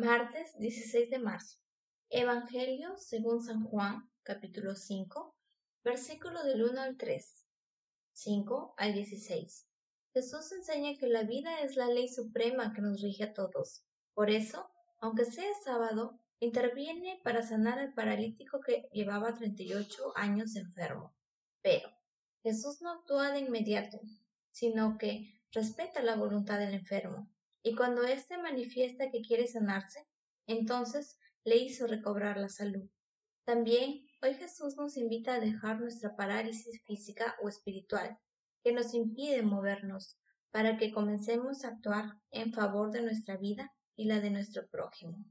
Martes 16 de marzo. Evangelio según San Juan, capítulo 5, versículo del 1 al 3, 5 al 16. Jesús enseña que la vida es la ley suprema que nos rige a todos. Por eso, aunque sea sábado, interviene para sanar al paralítico que llevaba 38 años enfermo. Pero Jesús no actúa de inmediato, sino que respeta la voluntad del enfermo y cuando éste manifiesta que quiere sanarse, entonces le hizo recobrar la salud. También hoy Jesús nos invita a dejar nuestra parálisis física o espiritual, que nos impide movernos, para que comencemos a actuar en favor de nuestra vida y la de nuestro prójimo.